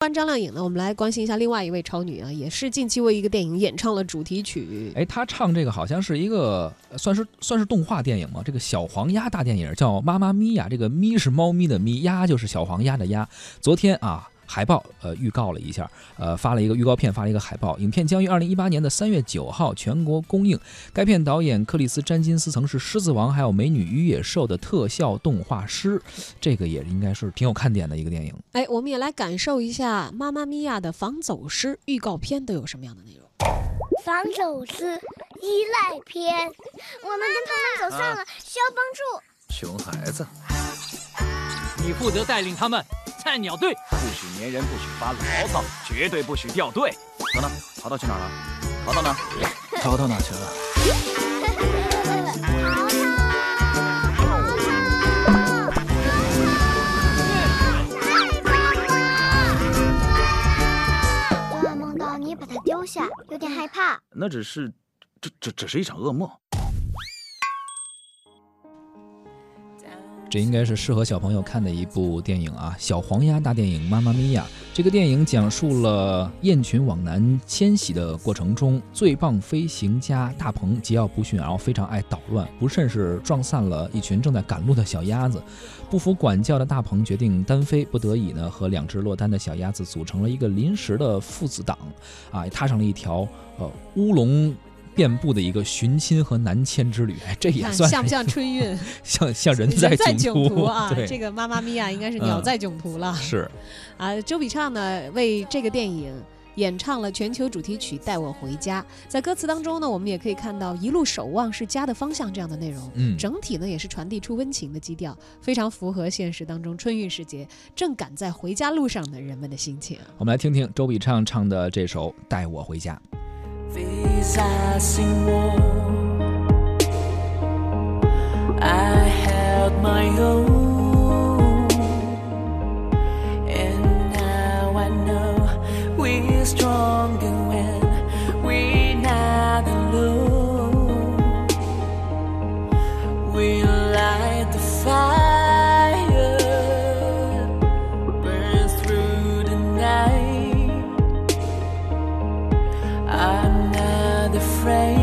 关张靓颖呢，我们来关心一下另外一位超女啊，也是近期为一个电影演唱了主题曲。哎，她唱这个好像是一个算是算是动画电影吗，这个小黄鸭大电影叫《妈妈咪呀》，这个咪是猫咪的咪，鸭就是小黄鸭的鸭。昨天啊。海报呃预告了一下，呃发了一个预告片，发了一个海报。影片将于二零一八年的三月九号全国公映。该片导演克里斯詹金斯曾是《狮子王》还有《美女与野兽》的特效动画师，这个也应该是挺有看点的一个电影。哎，我们也来感受一下《妈妈咪呀》的防走失预告片都有什么样的内容？防走失依赖片，我们跟他们走散了，需要帮助。熊孩子，你负责带领他们。菜鸟队不许粘人，不许发牢骚，绝对不许掉队。等等，淘淘去哪儿了？淘淘呢？淘淘哪去了？昨晚梦到你把它丢下，有点害怕。那只是，这这只是一场噩梦。这应该是适合小朋友看的一部电影啊，《小黄鸭大电影妈妈咪呀》。这个电影讲述了雁群往南迁徙的过程中，最棒飞行家大鹏桀骜不驯，然后非常爱捣乱，不慎是撞散了一群正在赶路的小鸭子。不服管教的大鹏决定单飞，不得已呢，和两只落单的小鸭子组成了一个临时的父子党，啊，踏上了一条呃乌龙。遍布的一个寻亲和南迁之旅，这也算像不像春运？像像人在囧途啊！这个妈妈咪呀，应该是鸟在囧途了。是啊，周笔畅呢为这个电影演唱了全球主题曲《带我回家》。在歌词当中呢，我们也可以看到“一路守望是家的方向”这样的内容。嗯，整体呢也是传递出温情的基调，非常符合现实当中春运时节正赶在回家路上的人们的心情。我们来听听周笔畅唱的这首《带我回家》。vì sinh vô I had my own. afraid.